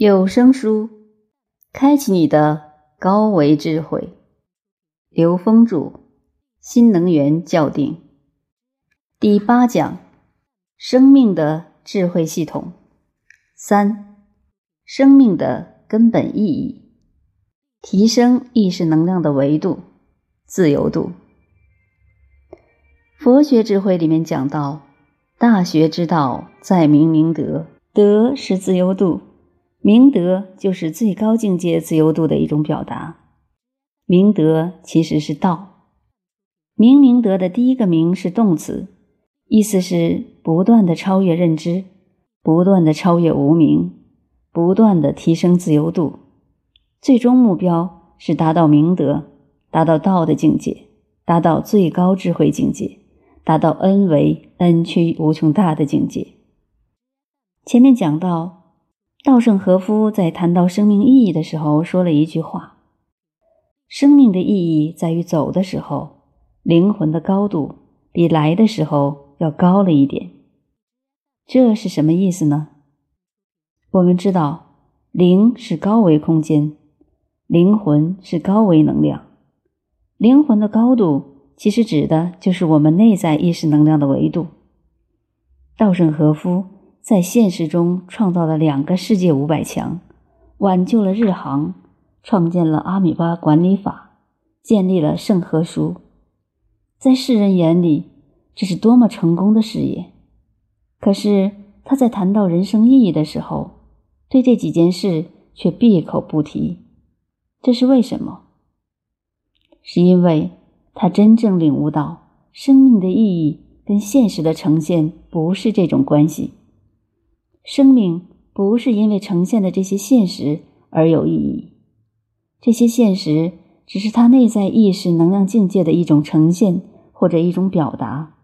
有声书，开启你的高维智慧。刘峰著，新能源校定，第八讲：生命的智慧系统。三、生命的根本意义，提升意识能量的维度，自由度。佛学智慧里面讲到，大学之道，在明明德，德是自由度。明德就是最高境界自由度的一种表达。明德其实是道。明明德的第一个明是动词，意思是不断的超越认知，不断的超越无明，不断的提升自由度。最终目标是达到明德，达到道的境界，达到最高智慧境界，达到 n 为 n 趋无穷大的境界。前面讲到。稻盛和夫在谈到生命意义的时候，说了一句话：“生命的意义在于走的时候，灵魂的高度比来的时候要高了一点。”这是什么意思呢？我们知道，灵是高维空间，灵魂是高维能量。灵魂的高度其实指的就是我们内在意识能量的维度。稻盛和夫。在现实中创造了两个世界五百强，挽救了日航，创建了阿米巴管理法，建立了圣和书。在世人眼里，这是多么成功的事业！可是他在谈到人生意义的时候，对这几件事却闭口不提。这是为什么？是因为他真正领悟到，生命的意义跟现实的呈现不是这种关系。生命不是因为呈现的这些现实而有意义，这些现实只是他内在意识能量境界的一种呈现或者一种表达，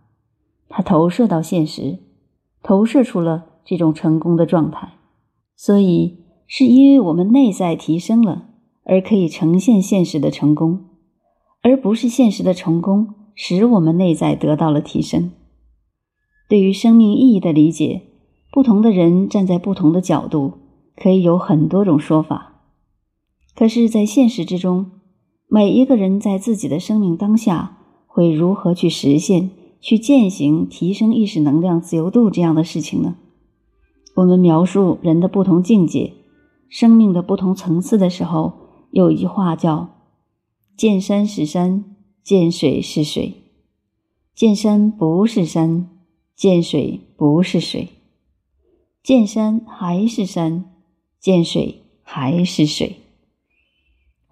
他投射到现实，投射出了这种成功的状态。所以，是因为我们内在提升了，而可以呈现现实的成功，而不是现实的成功使我们内在得到了提升。对于生命意义的理解。不同的人站在不同的角度，可以有很多种说法。可是，在现实之中，每一个人在自己的生命当下会如何去实现、去践行提升意识能量自由度这样的事情呢？我们描述人的不同境界、生命的不同层次的时候，有一句话叫“见山是山，见水是水；见山不是山，见水不是水。”见山还是山，见水还是水。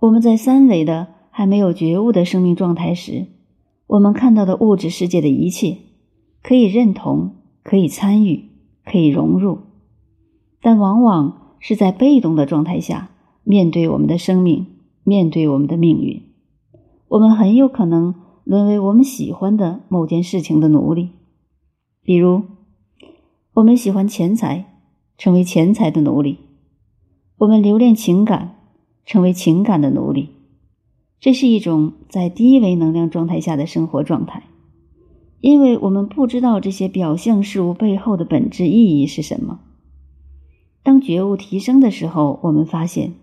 我们在三维的还没有觉悟的生命状态时，我们看到的物质世界的一切，可以认同，可以参与，可以融入，但往往是在被动的状态下面对我们的生命，面对我们的命运。我们很有可能沦为我们喜欢的某件事情的奴隶，比如。我们喜欢钱财，成为钱财的奴隶；我们留恋情感，成为情感的奴隶。这是一种在低维能量状态下的生活状态，因为我们不知道这些表象事物背后的本质意义是什么。当觉悟提升的时候，我们发现，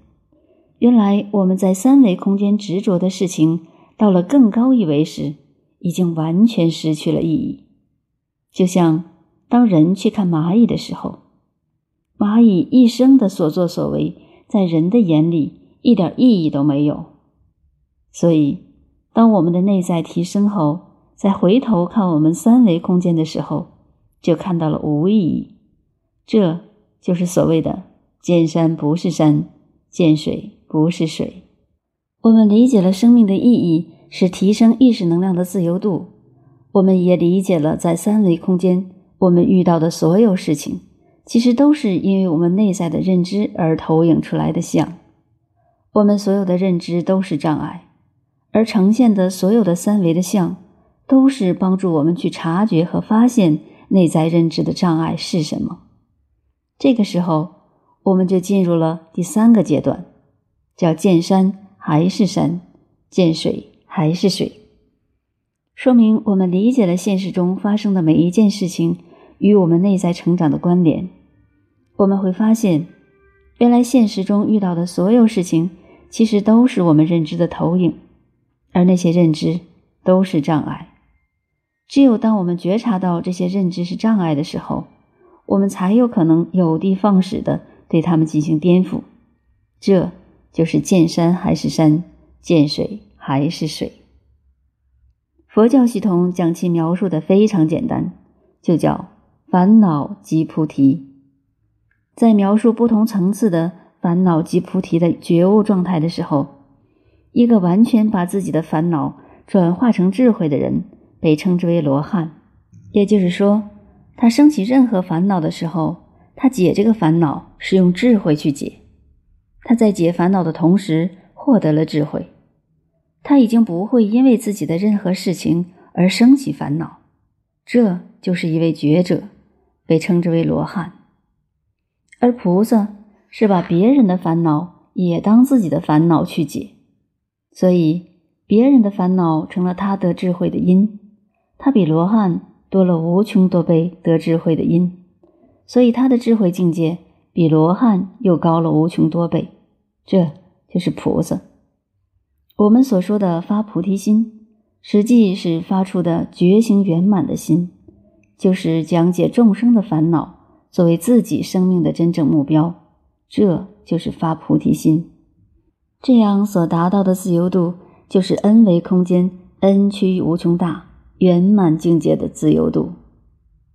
原来我们在三维空间执着的事情，到了更高一维时，已经完全失去了意义，就像。当人去看蚂蚁的时候，蚂蚁一生的所作所为，在人的眼里一点意义都没有。所以，当我们的内在提升后，再回头看我们三维空间的时候，就看到了无意义。这就是所谓的“见山不是山，见水不是水”。我们理解了生命的意义是提升意识能量的自由度，我们也理解了在三维空间。我们遇到的所有事情，其实都是因为我们内在的认知而投影出来的像。我们所有的认知都是障碍，而呈现的所有的三维的像，都是帮助我们去察觉和发现内在认知的障碍是什么。这个时候，我们就进入了第三个阶段，叫见山还是山，见水还是水，说明我们理解了现实中发生的每一件事情。与我们内在成长的关联，我们会发现，原来现实中遇到的所有事情，其实都是我们认知的投影，而那些认知都是障碍。只有当我们觉察到这些认知是障碍的时候，我们才有可能有的放矢的对他们进行颠覆。这就是见山还是山，见水还是水。佛教系统将其描述的非常简单，就叫烦恼即菩提。在描述不同层次的烦恼即菩提的觉悟状态的时候，一个完全把自己的烦恼转化成智慧的人，被称之为罗汉。也就是说，他升起任何烦恼的时候，他解这个烦恼是用智慧去解。他在解烦恼的同时获得了智慧。他已经不会因为自己的任何事情而升起烦恼，这就是一位觉者，被称之为罗汉。而菩萨是把别人的烦恼也当自己的烦恼去解，所以别人的烦恼成了他得智慧的因。他比罗汉多了无穷多倍得智慧的因，所以他的智慧境界比罗汉又高了无穷多倍。这就是菩萨。我们所说的发菩提心，实际是发出的觉醒圆满的心，就是讲解众生的烦恼作为自己生命的真正目标。这就是发菩提心，这样所达到的自由度，就是 n 维空间 n 趋无穷大圆满境界的自由度。